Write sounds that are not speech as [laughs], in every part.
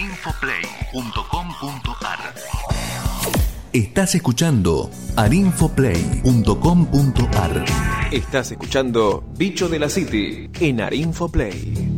arinfoplay.com.ar Estás escuchando arinfoplay.com.ar Estás escuchando Bicho de la City en Arinfoplay.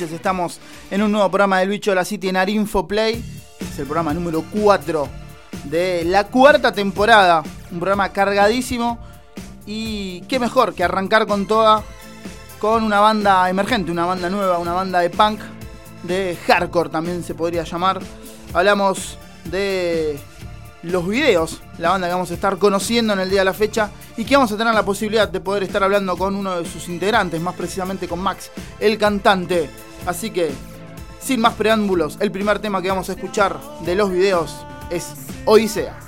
Estamos en un nuevo programa del Bicho de la City en Arinfo Play. Es el programa número 4 de la cuarta temporada. Un programa cargadísimo. Y qué mejor que arrancar con toda con una banda emergente, una banda nueva, una banda de punk, de hardcore también se podría llamar. Hablamos de los videos, la banda que vamos a estar conociendo en el día de la fecha y que vamos a tener la posibilidad de poder estar hablando con uno de sus integrantes, más precisamente con Max, el cantante. Así que, sin más preámbulos, el primer tema que vamos a escuchar de los videos es Odisea.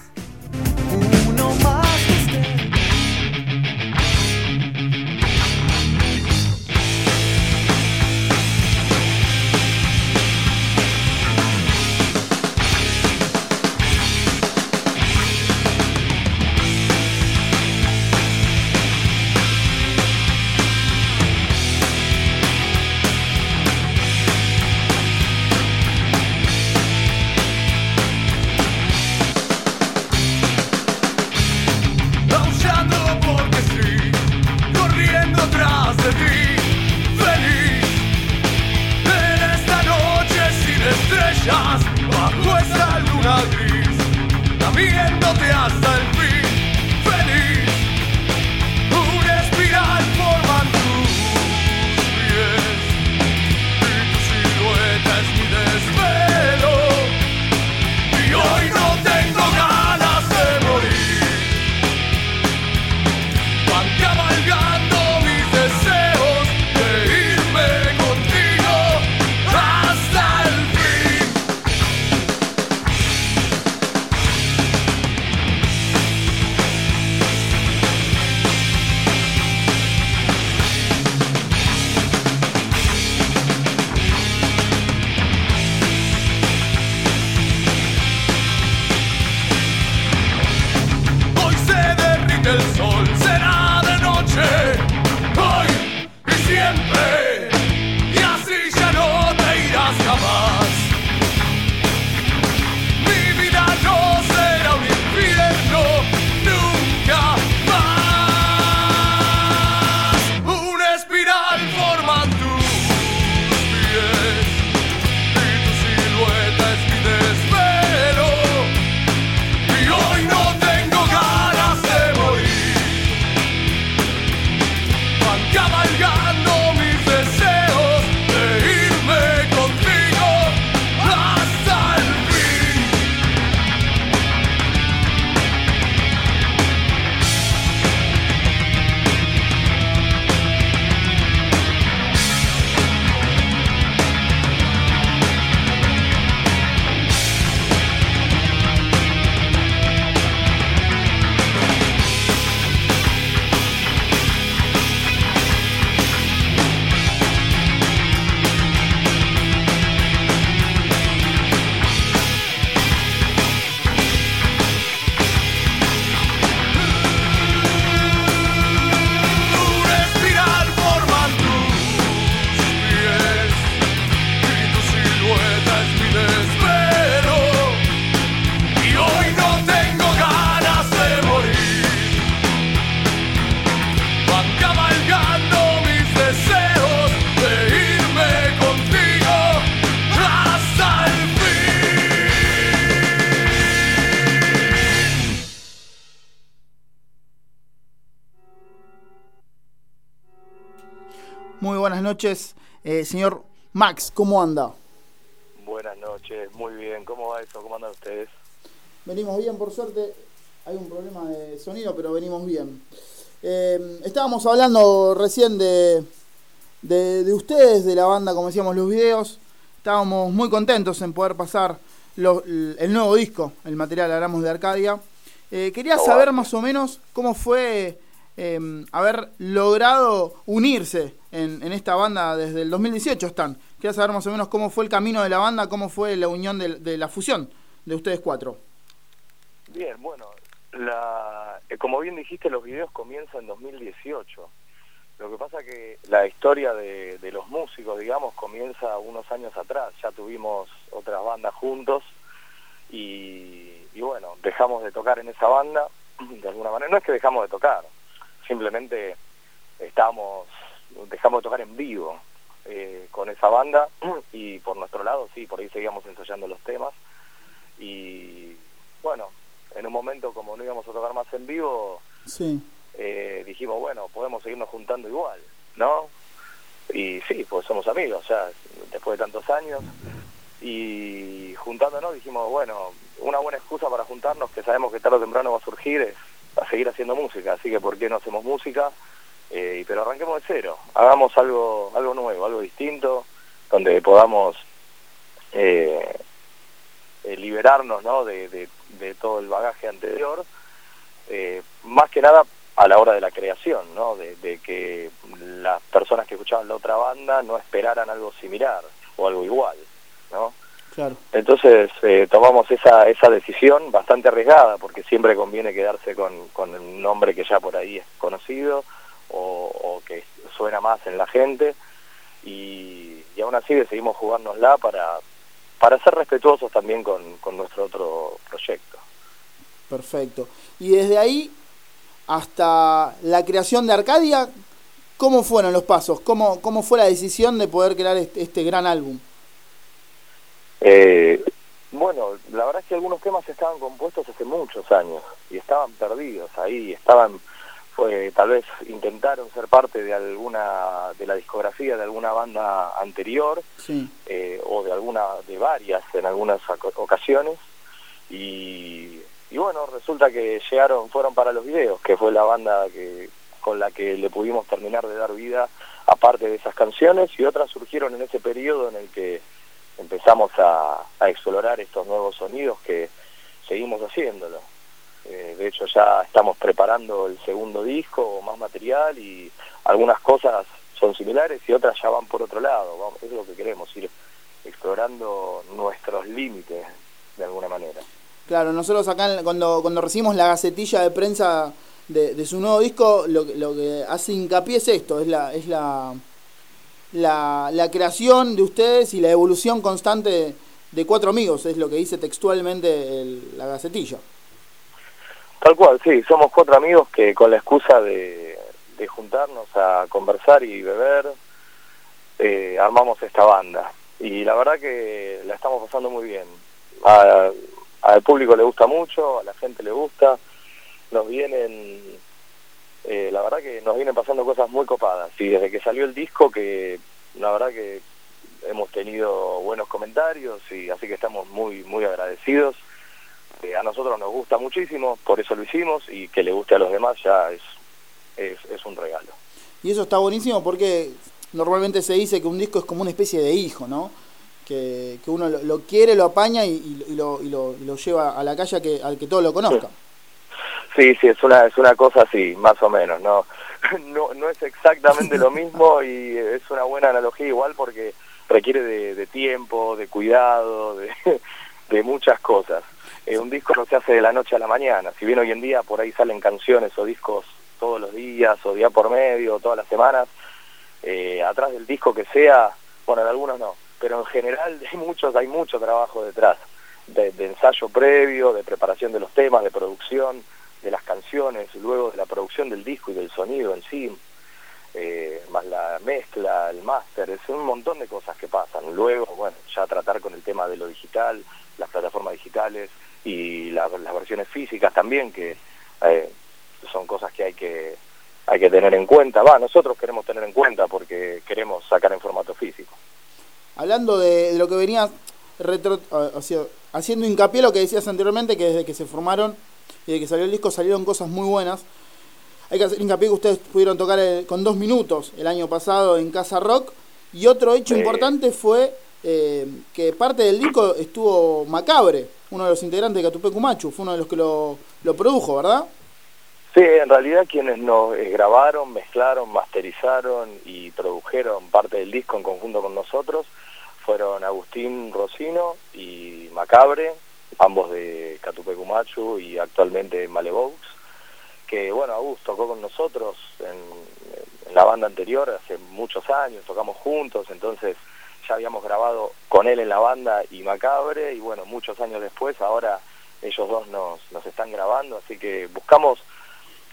Señor Max, ¿cómo anda? Buenas noches, muy bien. ¿Cómo va eso? ¿Cómo andan ustedes? Venimos bien, por suerte. Hay un problema de sonido, pero venimos bien. Eh, estábamos hablando recién de, de, ustedes, de la banda, como decíamos, los videos. Estábamos muy contentos en poder pasar el nuevo disco, el material Hablamos de Arcadia. Eh, quería saber más o menos cómo fue em, haber logrado unirse en, esta banda desde el 2018 están. Quería saber más o menos cómo fue el camino de la banda, cómo fue la unión de, la fusión de ustedes cuatro. Bien, bueno, la, eh, como bien dijiste, los videos comienzan en 2018. Lo que pasa que la historia de, los músicos, digamos, comienza unos años atrás. Ya tuvimos otras bandas juntos y bueno, dejamos de tocar en esa banda, de alguna manera, no es que dejamos de tocar, simplemente estamos, dejamos de tocar en vivo eh, con esa banda [clears throat] y por nuestro lado, sí, por ahí seguíamos ensayando los temas y bueno, en un momento como no íbamos a tocar más en vivo, sí. eh, dijimos, bueno, podemos seguirnos juntando igual, ¿no? Y sí, pues somos amigos, ya después de tantos años y juntándonos dijimos, bueno, una buena excusa para juntarnos, que sabemos que tarde o temprano va a surgir, es a seguir haciendo música, así que ¿por qué no hacemos música? Eh, pero arranquemos de cero, hagamos algo, algo nuevo, algo distinto, donde podamos eh, eh, liberarnos ¿no? de, de, todo el bagaje anterior, más que nada a la hora de la creación, ¿no? de, de que las personas que escuchaban la otra banda no esperaran algo similar o algo igual. ¿no? Entonces eh, tomamos esa, esa decisión bastante arriesgada, porque siempre conviene quedarse con, con un nombre que ya por ahí es conocido o, que suena más en la gente, y, y, aún así decidimos jugárnosla para, para ser respetuosos también con, con nuestro otro proyecto. Perfecto. Y desde ahí hasta la creación de Arcadia, ¿cómo fueron los pasos? ¿Cómo, cómo fue la decisión de poder crear este, este gran álbum? Eh, bueno, la verdad es que algunos temas estaban compuestos hace muchos años y estaban perdidos ahí, estaban, fue, tal vez intentaron ser parte de alguna, de la discografía de alguna banda anterior eh, o de alguna, de varias en algunas ocasiones. Y, y bueno, resulta que llegaron, fueron para los videos, que fue la banda que con la que le pudimos terminar de dar vida aparte de esas canciones y otras surgieron en ese periodo en el que empezamos a, explorar estos nuevos sonidos que seguimos haciéndolo. Eh, de hecho ya estamos preparando el segundo disco más material y algunas cosas son similares y otras ya van por otro lado. Vamos, es lo que queremos, ir explorando nuestros límites de alguna manera. Claro, nosotros acá cuando, cuando recibimos la gacetilla de prensa de, de su nuevo disco, lo, lo que hace hincapié es esto, es la, es la la, la creación de ustedes y la evolución constante de, cuatro amigos, es lo que dice textualmente la gacetilla. Tal cual, sí, somos cuatro amigos que con la excusa de, de juntarnos a conversar y beber, eh, armamos esta banda. Y la verdad que la estamos pasando muy bien. al público le gusta mucho, a la gente le gusta, nos vienen eh, la verdad que nos vienen pasando cosas muy copadas. Y desde que salió el disco que la verdad que hemos tenido buenos comentarios y así que estamos muy muy agradecidos. Eh, a nosotros nos gusta muchísimo por eso lo hicimos y que le guste a los demás ya es, es, un regalo. Y eso está buenísimo porque normalmente se dice que un disco es como una especie de hijo no que, que uno lo, quiere lo apaña y, lo, y, lo, lo, lleva a la calle que, al que todo lo conozca. Sí, sí, es una, es una cosa así, más o menos, ¿no? [laughs] No, no es exactamente lo mismo y es una buena analogía igual porque requiere de, tiempo, de cuidado, de, [laughs] de muchas cosas. Eh, un disco no se hace de la noche a la mañana, si bien hoy en día por ahí salen canciones o discos todos los días o día por medio, todas las semanas, eh, atrás del disco que sea, bueno, en algunos no, pero en general [laughs] hay muchos, hay mucho trabajo detrás, de ensayo previo, de preparación de los temas, de producción, de las canciones, luego de la producción del disco y del sonido en sí, eh, más la mezcla, el máster, es un montón de cosas que pasan. Luego, bueno, ya tratar con el tema de lo digital, las plataformas digitales y las versiones físicas también, que eh, son cosas que hay que hay que tener en cuenta, va, nosotros queremos tener en cuenta porque queremos sacar en formato físico. Hablando de, lo que venías retro, haciendo hincapié lo que decías anteriormente, que desde que se formaron y de que salió el disco salieron cosas muy buenas. Hay que hacer hincapié que ustedes pudieron tocar con dos minutos el año pasado en Casa Rock. Y otro hecho importante fue eh, que parte del disco estuvo Macabre, uno de los integrantes de Catupe Cumachu, fue uno de los que lo, lo produjo, ¿verdad? Sí, en realidad quienes nos eh, grabaron, mezclaron, masterizaron y produjeron parte del disco en conjunto con nosotros fueron Agustín Rocino y Macabre, ambos de Catupecumachu y actualmente Malevox, que bueno, Agus tocó con nosotros en, la banda anterior hace muchos años, tocamos juntos, entonces ya habíamos grabado con él en la banda y Macabre, y bueno, muchos años después, ahora ellos dos nos, nos están grabando, así que buscamos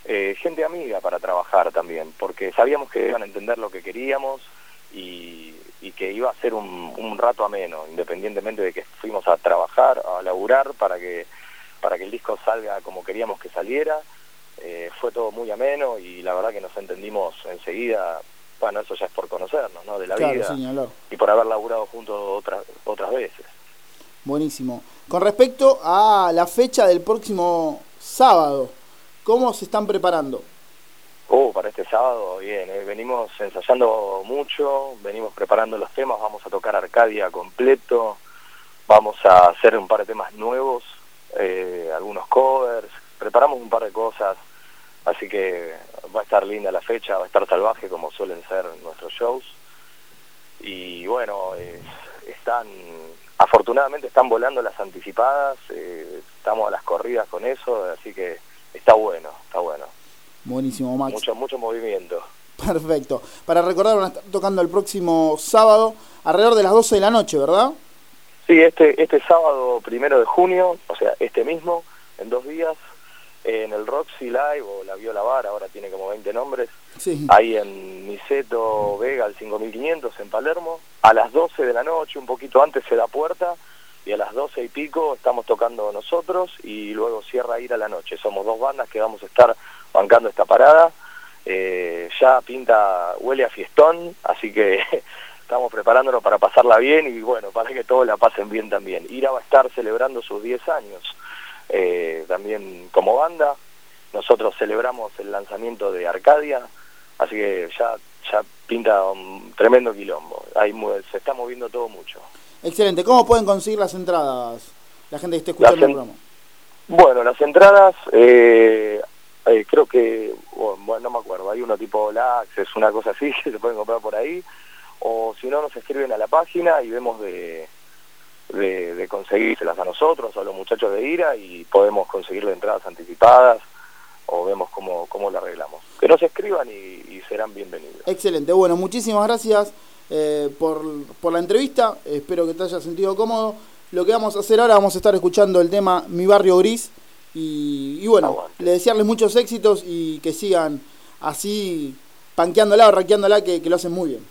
eh, gente amiga para trabajar también, porque sabíamos que iban a entender lo que queríamos y, y que iba a ser un, un rato ameno, independientemente de que fuimos a trabajar, a laburar para que, para que el disco salga como queríamos que saliera. Eh, fue todo muy ameno y la verdad que nos entendimos enseguida. Bueno, eso ya es por conocernos, ¿no? De la vida y por haber laburado juntos otras otras veces. Buenísimo. Con respecto a la fecha del próximo sábado, ¿cómo se están preparando? Oh, para este sábado, bien, eh, venimos ensayando mucho, venimos preparando los temas, vamos a tocar Arcadia completo, vamos a hacer un par de temas nuevos, eh, algunos covers, preparamos un par de cosas, así que va a estar linda la fecha, va a estar salvaje como suelen ser nuestros shows. Y bueno, están, afortunadamente están volando las anticipadas, eh, estamos a las corridas con eso, así que está bueno, está bueno. Buenísimo, Max. Mucho, mucho movimiento. Perfecto. Para recordar, van a estar tocando el próximo sábado, alrededor de las 12 de la noche, ¿verdad? Sí, este, este sábado primero de junio, o sea, este mismo, en dos días, en el Roxy Live o la Viola Bar, ahora tiene como 20 nombres, sí. ahí en Niceto Vega, al 5500, en Palermo, a las 12 de la noche, un poquito antes se da puerta, y a las 12 y pico estamos tocando nosotros y luego cierra ir a la noche. Somos dos bandas que vamos a estar bancando esta parada. Eh, ya pinta, huele a fiestón, así que [laughs] estamos preparándonos para pasarla bien y bueno, para que todos la pasen bien también. Ira va a estar celebrando sus 10 años eh, también como banda. Nosotros celebramos el lanzamiento de Arcadia, así que ya, ya pinta un tremendo quilombo. Ahí se está moviendo todo mucho. Excelente. ¿Cómo pueden conseguir las entradas? La gente que esté escuchando el programa. Bueno, las entradas eh, eh, creo que, no me acuerdo, hay uno tipo Lax, es una cosa así [laughs] que se pueden comprar por ahí, o si no nos escriben a la página y vemos de, de, de conseguírselas a nosotros o a los muchachos de IRA y podemos conseguirle entradas anticipadas o vemos cómo, cómo lo arreglamos. Que nos escriban y, serán bienvenidos. Excelente, bueno, muchísimas gracias eh, por, por la entrevista, espero que te haya sentido cómodo. Lo que vamos a hacer ahora, vamos a estar escuchando el tema Mi Barrio Gris y, bueno, le desearles muchos éxitos y que sigan así panqueándola o raqueándola, que, que lo hacen muy bien.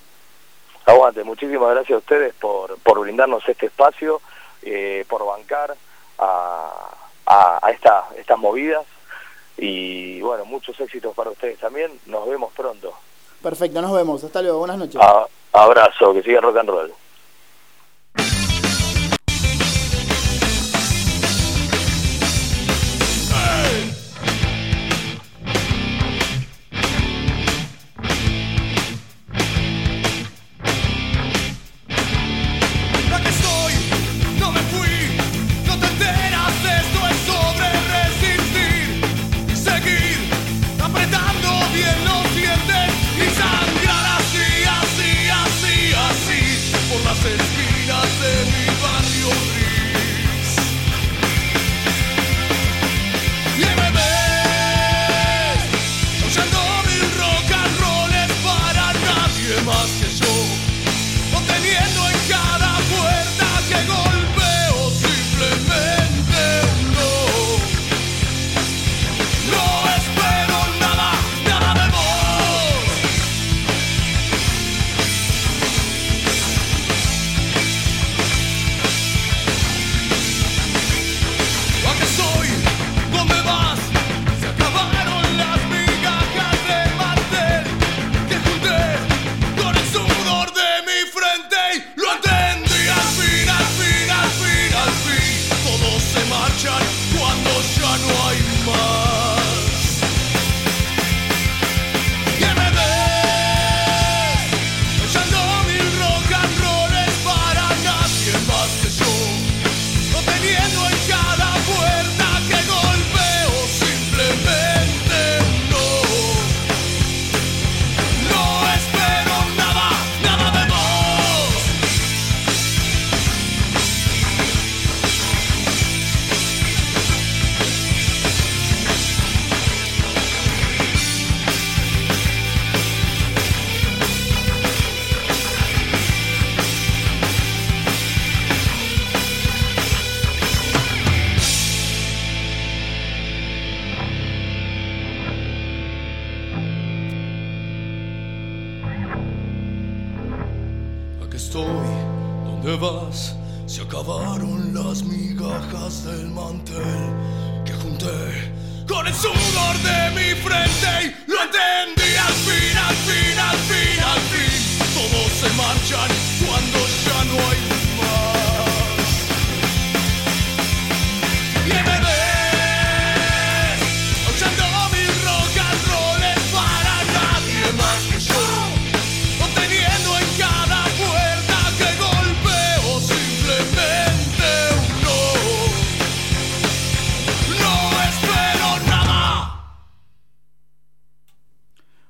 Aguante, muchísimas gracias a ustedes por, por brindarnos este espacio, eh, por bancar a, a, esta, estas movidas y bueno, muchos éxitos para ustedes también. Nos vemos pronto. Perfecto, nos vemos. Hasta luego, buenas noches. abrazo, que siga rock and roll.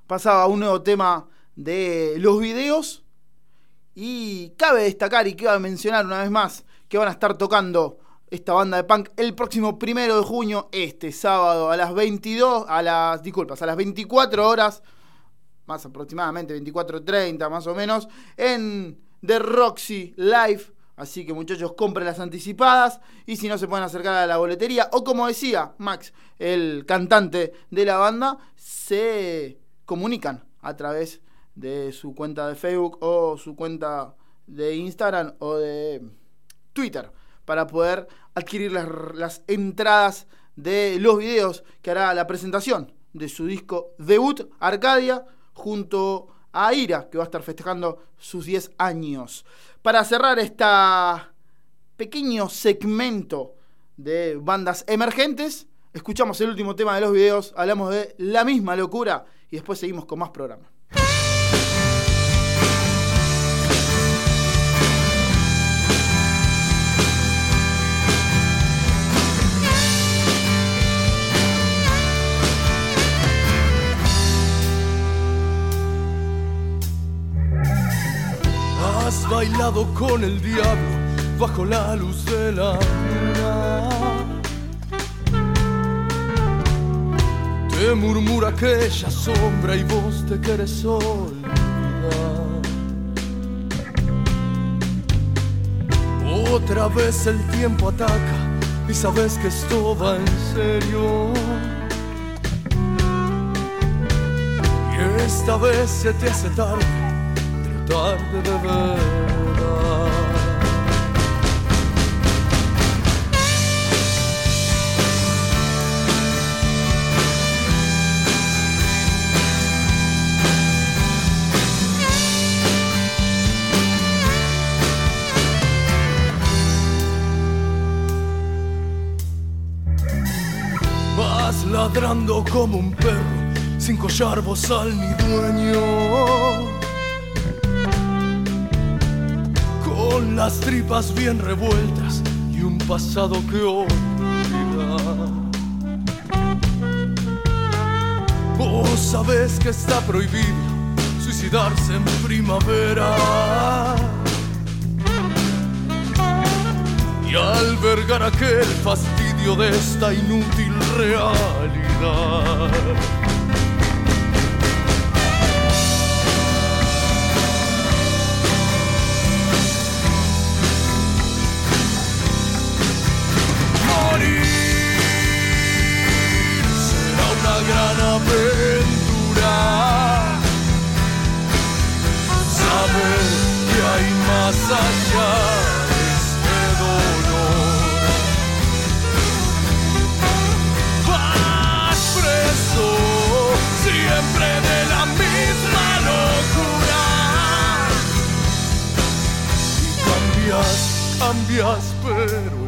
Pasaba un nuevo tema de los videos y cabe destacar y quiero mencionar una vez más que van a estar tocando esta banda de punk el próximo primero de junio, este sábado a las 22, a las, disculpas, a las 24 horas, más aproximadamente 24.30 más o menos, en The Roxy Live. Así que muchachos, compren las anticipadas y si no se pueden acercar a la boletería o como decía Max, el cantante de la banda, se comunican a través de su cuenta de Facebook o su cuenta de Instagram o de Twitter para poder adquirir las, las entradas de los videos que hará la presentación de su disco debut Arcadia junto a Ira que va a estar festejando sus 10 años. Para cerrar este pequeño segmento de bandas emergentes, escuchamos el último tema de los videos, hablamos de la misma locura y después seguimos con más programa. Has bailado con el diablo bajo la luz de la luna. Te murmura aquella sombra y vos te quieres olvidar. Otra vez el tiempo ataca y sabes que esto va en serio. Y esta vez se te hace tarde tarde de verdad. Ladrando como un perro sin collar bozal ni dueño. con las tripas bien revueltas y un pasado que olvidar. Vos sabés que está prohibido suicidarse en primavera y albergar aquel fastidio de esta inútil realidad. Cambias, pero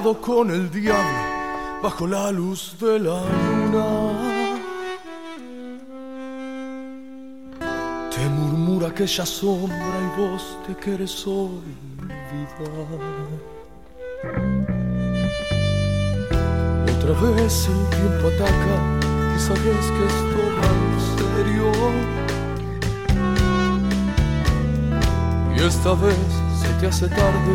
con el diablo bajo la luz de la luna. Te murmura aquella sombra y vos te quieres olvidar. Otra vez el tiempo ataca y sabes que esto va en serio. Y esta vez se te hace tarde,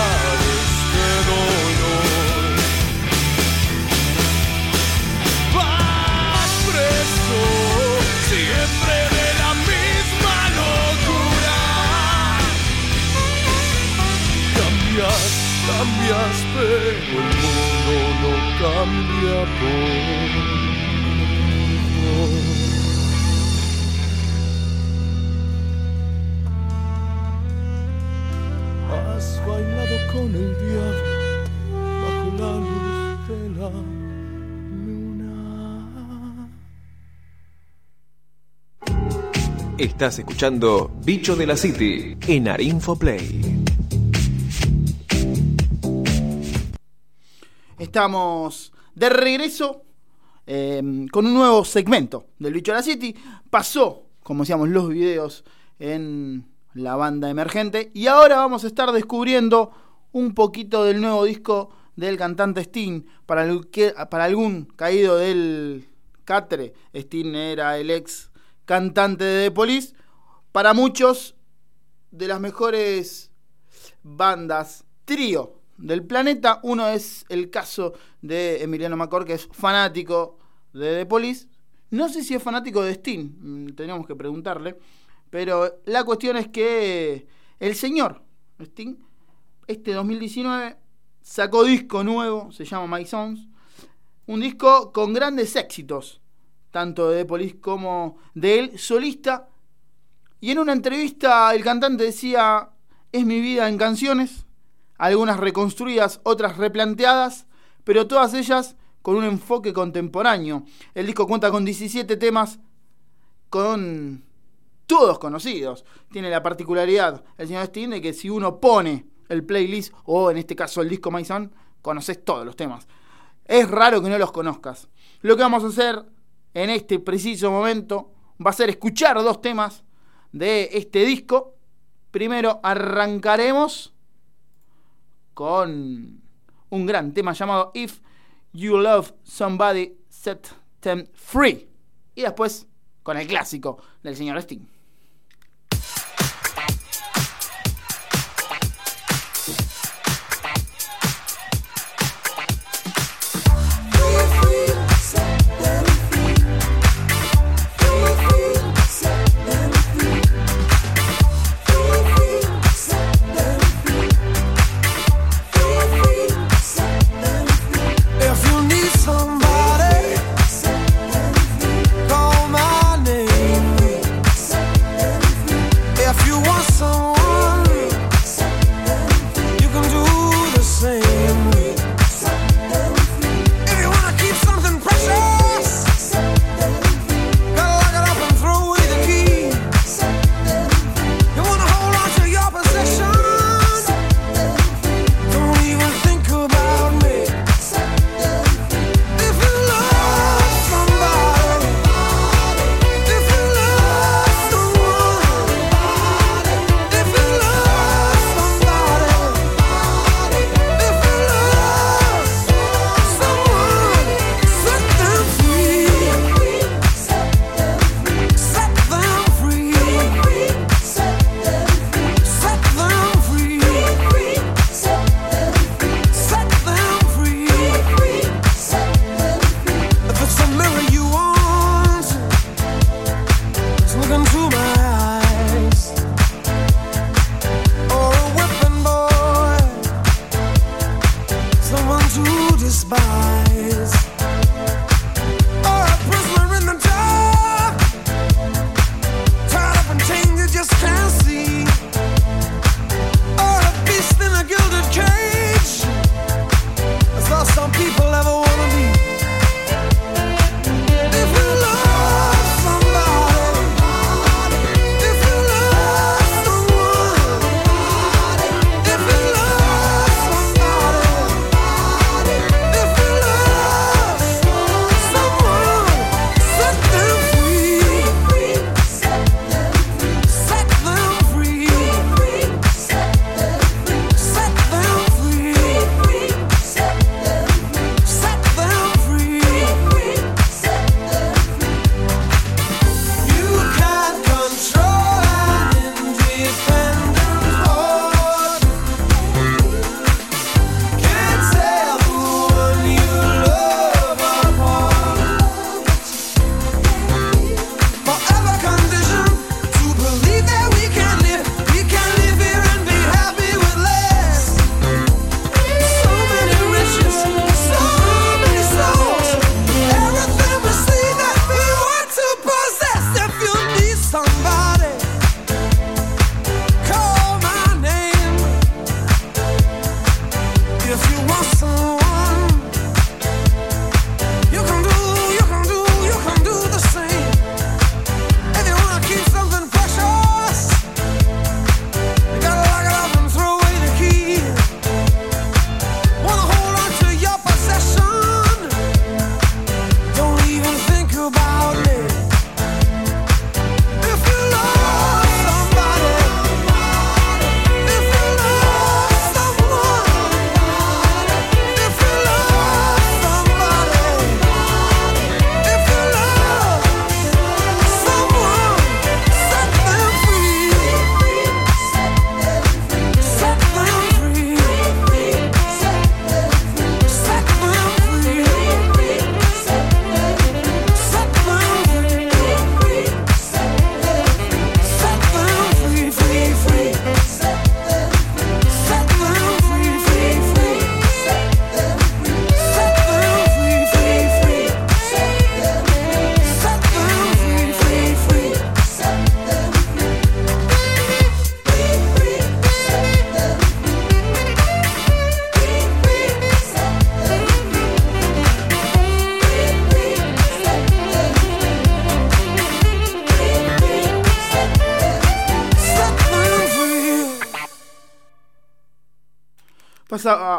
pero el mundo no cambia por con el diablo bajo la luz de la luna. Estás escuchando Bicho de la City en Arinfo Play. Estamos de regreso eh, con un nuevo segmento del Bicho de la City. Pasó, como decíamos, los videos en la banda emergente. Y ahora vamos a estar descubriendo un poquito del nuevo disco del cantante Sting. Para, para algún caído del catre, Sting era el ex cantante de The Police. Para muchos, de las mejores bandas trío del planeta. Uno es el caso de Emiliano Macor, que es fanático de The Police. No sé si es fanático de Sting, mm, teníamos que preguntarle. Pero la cuestión es que el señor Sting, este 2019, sacó disco nuevo, se llama My Songs. Un disco con grandes éxitos, tanto de The Police como de él solista. Y en una entrevista el cantante decía, es mi vida en canciones, algunas reconstruidas, otras replanteadas, pero todas ellas con un enfoque contemporáneo. El disco cuenta con 17 temas con todos conocidos. Tiene la particularidad el señor Steam de que si uno pone el playlist o en este caso el disco Maison, conoces todos los temas. Es raro que no los conozcas. Lo que vamos a hacer en este preciso momento va a ser escuchar dos temas de este disco. Primero arrancaremos con un gran tema llamado If You Love Somebody Set Them Free. Y después con el clásico del señor Sting.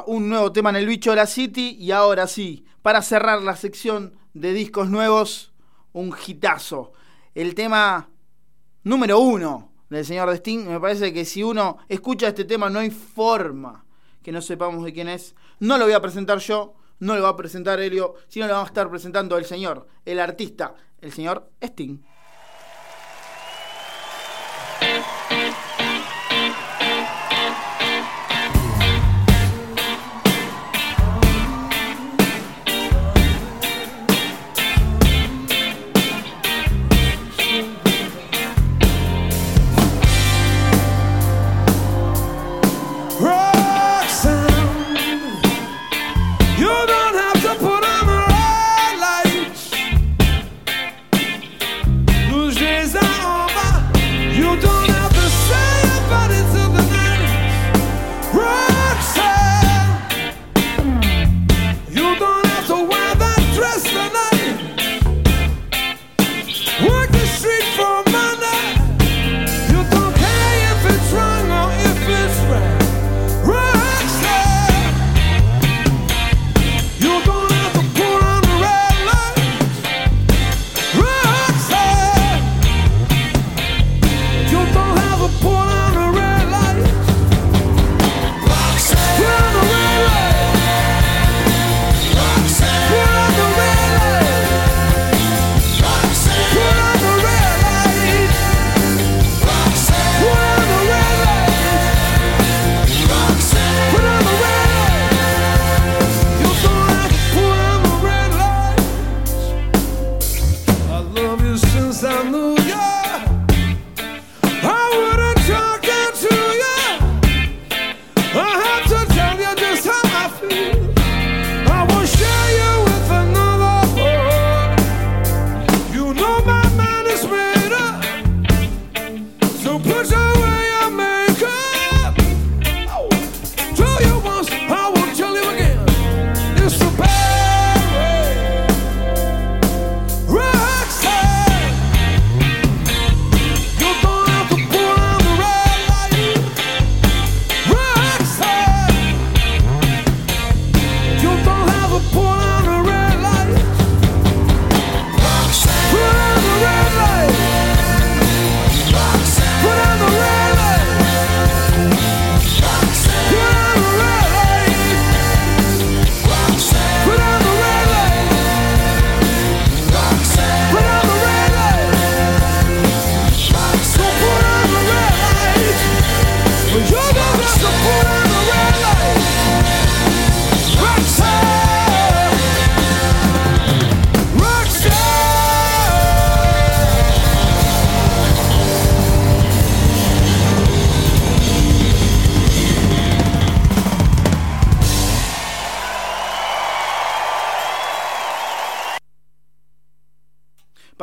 Un nuevo tema en el bicho de la City y ahora sí, para cerrar la sección de discos nuevos, un hitazo. El tema número uno del señor Destin. Me parece que si uno escucha este tema no hay forma que no sepamos de quién es. No lo voy a presentar yo, no lo va a presentar Helio, sino lo va a estar presentando el señor, el artista, el señor Sting.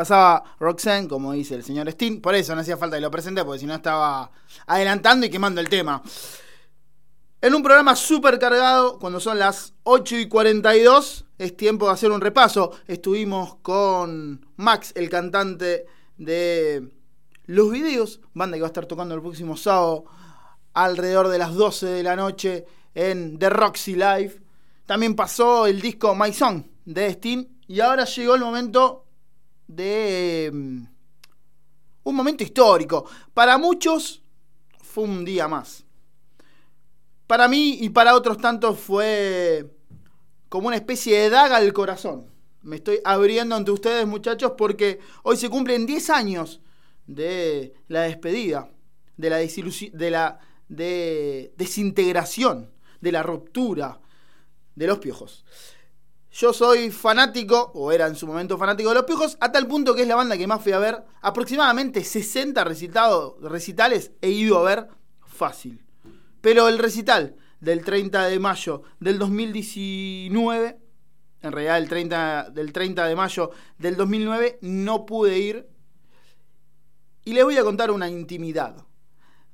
Pasaba Roxanne, como dice el señor Steen. Por eso no hacía falta que lo presente, porque si no estaba adelantando y quemando el tema. En un programa súper cargado, cuando son las 8 y 42, es tiempo de hacer un repaso. Estuvimos con Max, el cantante de Los Videos, banda que va a estar tocando el próximo sábado alrededor de las 12 de la noche en The Roxy Live. También pasó el disco My Song de Steen y ahora llegó el momento de mm, un momento histórico. Para muchos fue un día más. Para mí y para otros tantos fue como una especie de daga al corazón. Me estoy abriendo ante ustedes muchachos porque hoy se cumplen 10 años de la despedida, de la, de la de desintegración, de la ruptura de los piojos. Yo soy fanático, o era en su momento fanático de los Piojos, a tal punto que es la banda que más fui a ver. Aproximadamente 60 recitales he ido a ver fácil. Pero el recital del 30 de mayo del 2019, en realidad el 30, del 30 de mayo del 2009, no pude ir. Y les voy a contar una intimidad.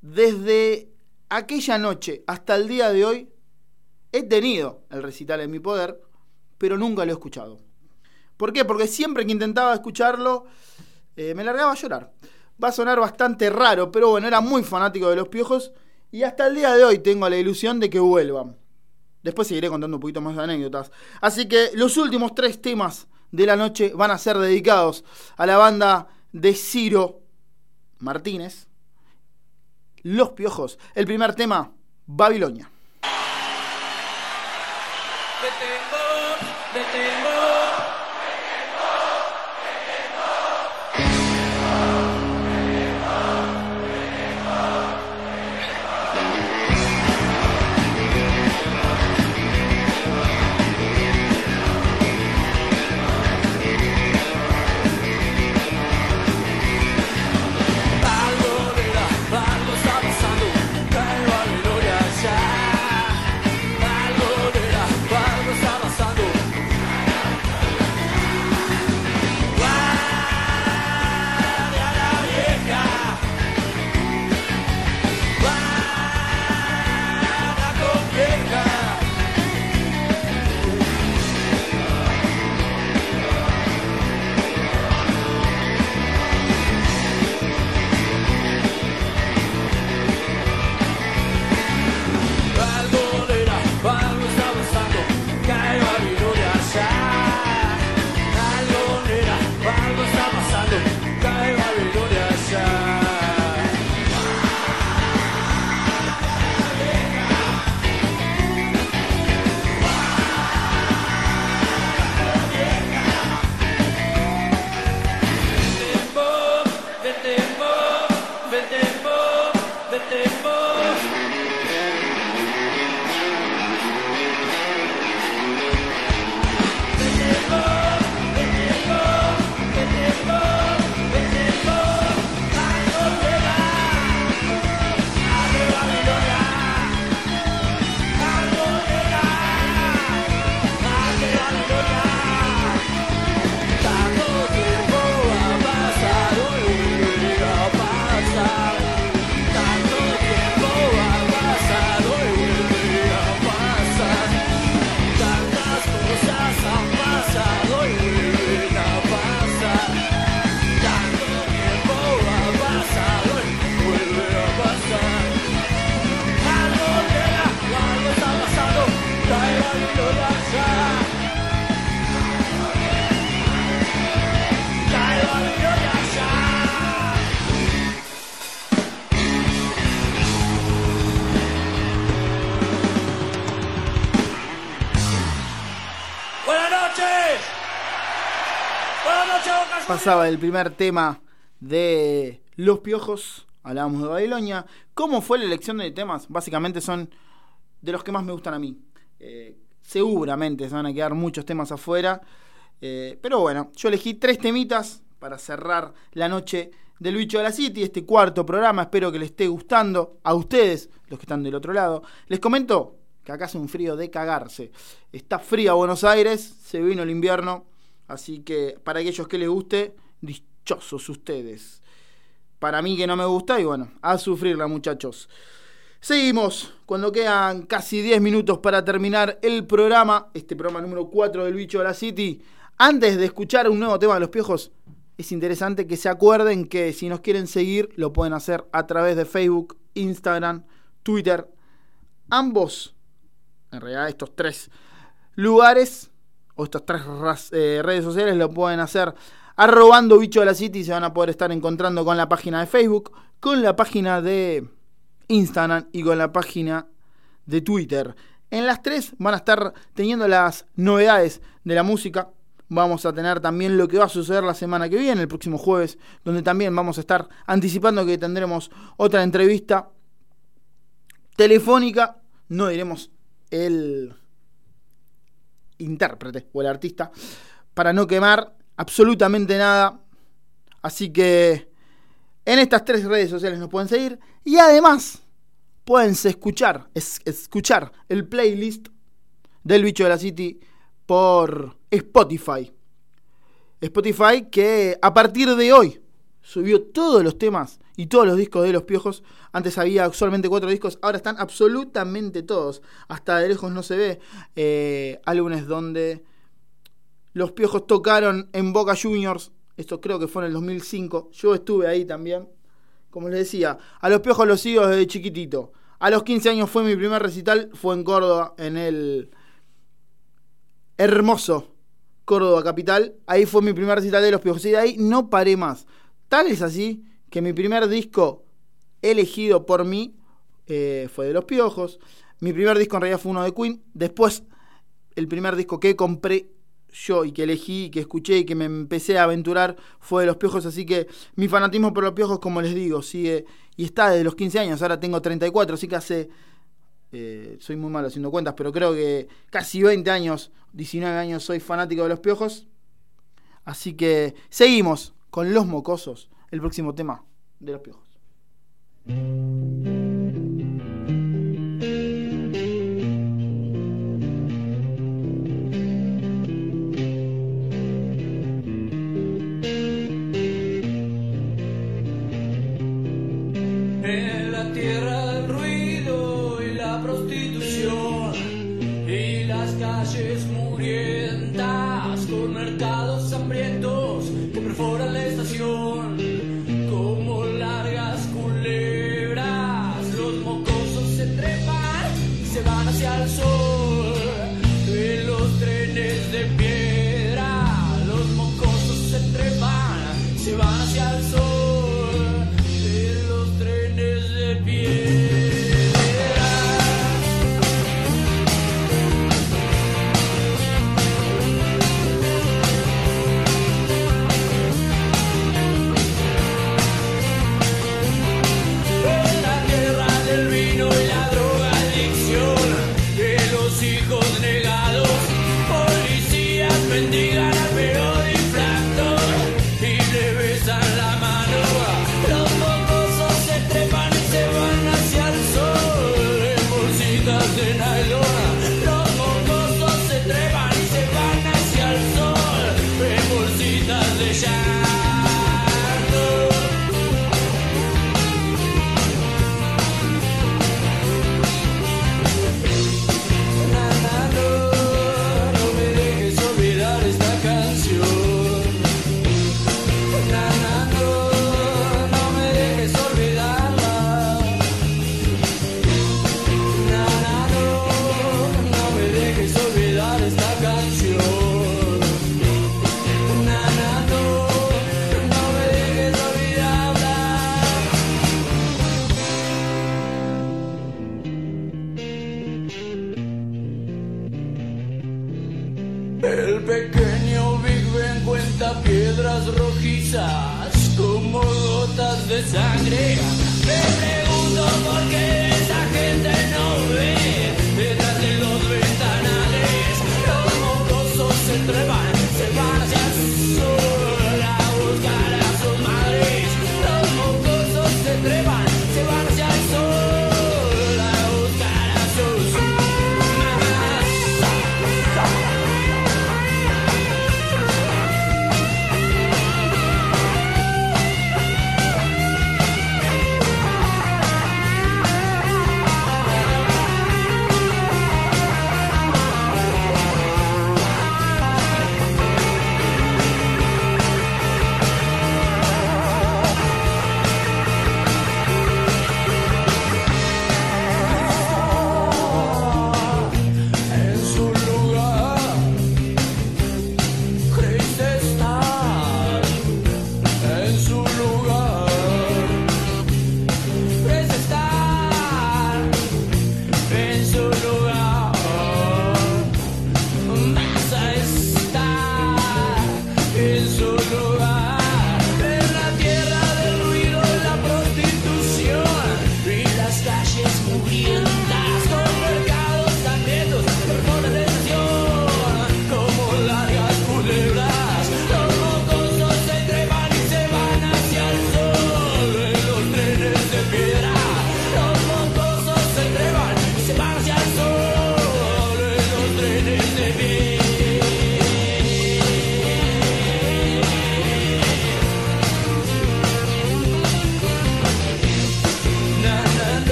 Desde aquella noche hasta el día de hoy, he tenido el recital en mi poder pero nunca lo he escuchado. ¿Por qué? Porque siempre que intentaba escucharlo, eh, me largaba a llorar. Va a sonar bastante raro, pero bueno, era muy fanático de los piojos y hasta el día de hoy tengo la ilusión de que vuelvan. Después seguiré contando un poquito más de anécdotas. Así que los últimos tres temas de la noche van a ser dedicados a la banda de Ciro Martínez, Los Piojos. El primer tema, Babilonia. Pasaba el primer tema de Los Piojos, hablábamos de Babilonia. ¿Cómo fue la elección de temas? Básicamente son de los que más me gustan a mí. Eh, seguramente se van a quedar muchos temas afuera. Eh, pero bueno, yo elegí tres temitas para cerrar la noche del bicho de la City, este cuarto programa. Espero que les esté gustando a ustedes, los que están del otro lado. Les comento que acá hace un frío de cagarse. Está frío Buenos Aires, se vino el invierno. Así que para aquellos que les guste, dichosos ustedes. Para mí que no me gusta, y bueno, a sufrirla muchachos. Seguimos, cuando quedan casi 10 minutos para terminar el programa, este programa número 4 del Bicho de la City. Antes de escuchar un nuevo tema de los piojos, es interesante que se acuerden que si nos quieren seguir, lo pueden hacer a través de Facebook, Instagram, Twitter. Ambos, en realidad estos tres lugares, o estas tres eh, redes sociales lo pueden hacer arrobando bicho de la city se van a poder estar encontrando con la página de Facebook, con la página de Instagram y con la página de Twitter. En las tres van a estar teniendo las novedades de la música. Vamos a tener también lo que va a suceder la semana que viene, el próximo jueves, donde también vamos a estar anticipando que tendremos otra entrevista telefónica. No diremos el intérprete o el artista, para no quemar absolutamente nada. Así que en estas tres redes sociales nos pueden seguir y además pueden escuchar, escuchar el playlist del bicho de la City por Spotify. Spotify que a partir de hoy subió todos los temas y todos los discos de Los Piojos. Antes había solamente cuatro discos, ahora están absolutamente todos. Hasta de lejos no se ve eh, álbumes donde Los Piojos tocaron en Boca Juniors. Esto creo que fue en el 2005. Yo estuve ahí también. Como les decía, a Los Piojos los sigo desde chiquitito. A los 15 años fue mi primer recital, fue en Córdoba, en el hermoso Córdoba Capital. Ahí fue mi primer recital de Los Piojos y de ahí no paré más. Tal es así que mi primer disco elegido por mí eh, fue de Los Piojos. Mi primer disco en realidad fue uno de Queen. Después, el primer disco que compré yo y que elegí, que escuché y que me empecé a aventurar fue de Los Piojos. Así que mi fanatismo por Los Piojos, como les digo, sigue y está desde los 15 años. Ahora tengo 34, así que hace... Eh, soy muy malo haciendo cuentas, pero creo que casi 20 años, 19 años soy fanático de Los Piojos. Así que seguimos con Los Mocosos el próximo tema de los piojos.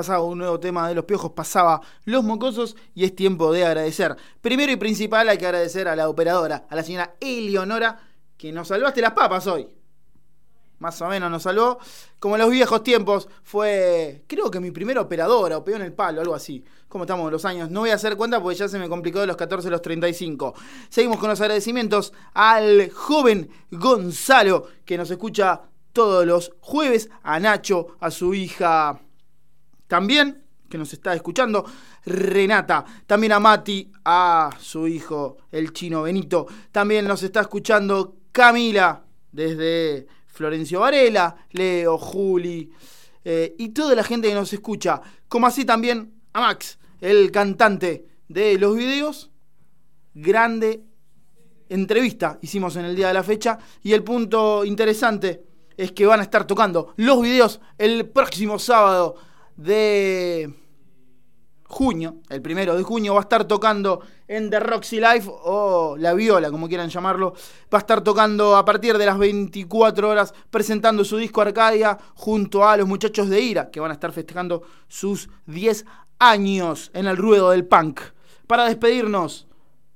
Pasaba un nuevo tema de los piojos, pasaba los mocosos y es tiempo de agradecer. Primero y principal hay que agradecer a la operadora, a la señora Eleonora, que nos salvaste las papas hoy. Más o menos nos salvó. Como en los viejos tiempos, fue, creo que mi primera operadora, o en el palo, algo así. Como estamos los años, no voy a hacer cuenta porque ya se me complicó de los 14 a los 35. Seguimos con los agradecimientos al joven Gonzalo, que nos escucha todos los jueves, a Nacho, a su hija también, que nos está escuchando, Renata, también a Mati, a su hijo, el chino Benito, también nos está escuchando Camila, desde Florencio Varela, Leo, Juli, eh, y toda la gente que nos escucha, como así también a Max, el cantante de los videos, grande entrevista hicimos en el día de la fecha, y el punto interesante es que van a estar tocando los videos el próximo sábado de junio, el primero de junio, va a estar tocando en The Roxy Life o La Viola, como quieran llamarlo. Va a estar tocando a partir de las 24 horas, presentando su disco Arcadia junto a los muchachos de Ira, que van a estar festejando sus 10 años en el ruedo del punk. Para despedirnos,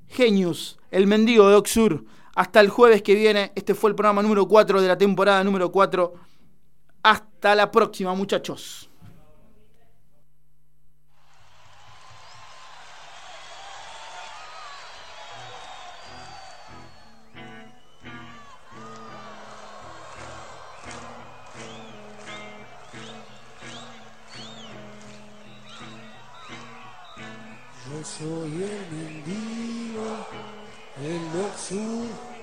Genius, el mendigo de Oxur, hasta el jueves que viene. Este fue el programa número 4 de la temporada número 4. Hasta la próxima, muchachos. Soy el mendigo el sur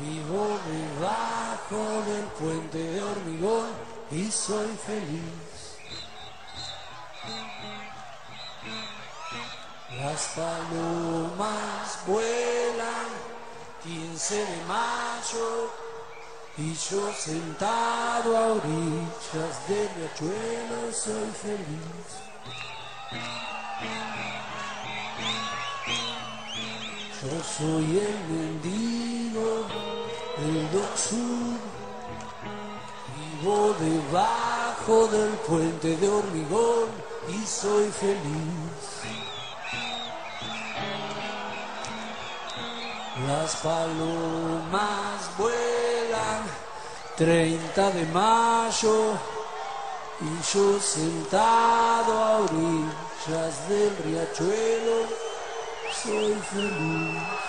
Vivo debajo del puente de hormigón y soy feliz. Las palomas vuelan 15 de mayo y yo sentado a orillas del riachuelo soy feliz. Soy el mendigo del Sur. Vivo debajo del puente de hormigón y soy feliz. Las palomas vuelan 30 de mayo y yo sentado a orillas del riachuelo soy feliz.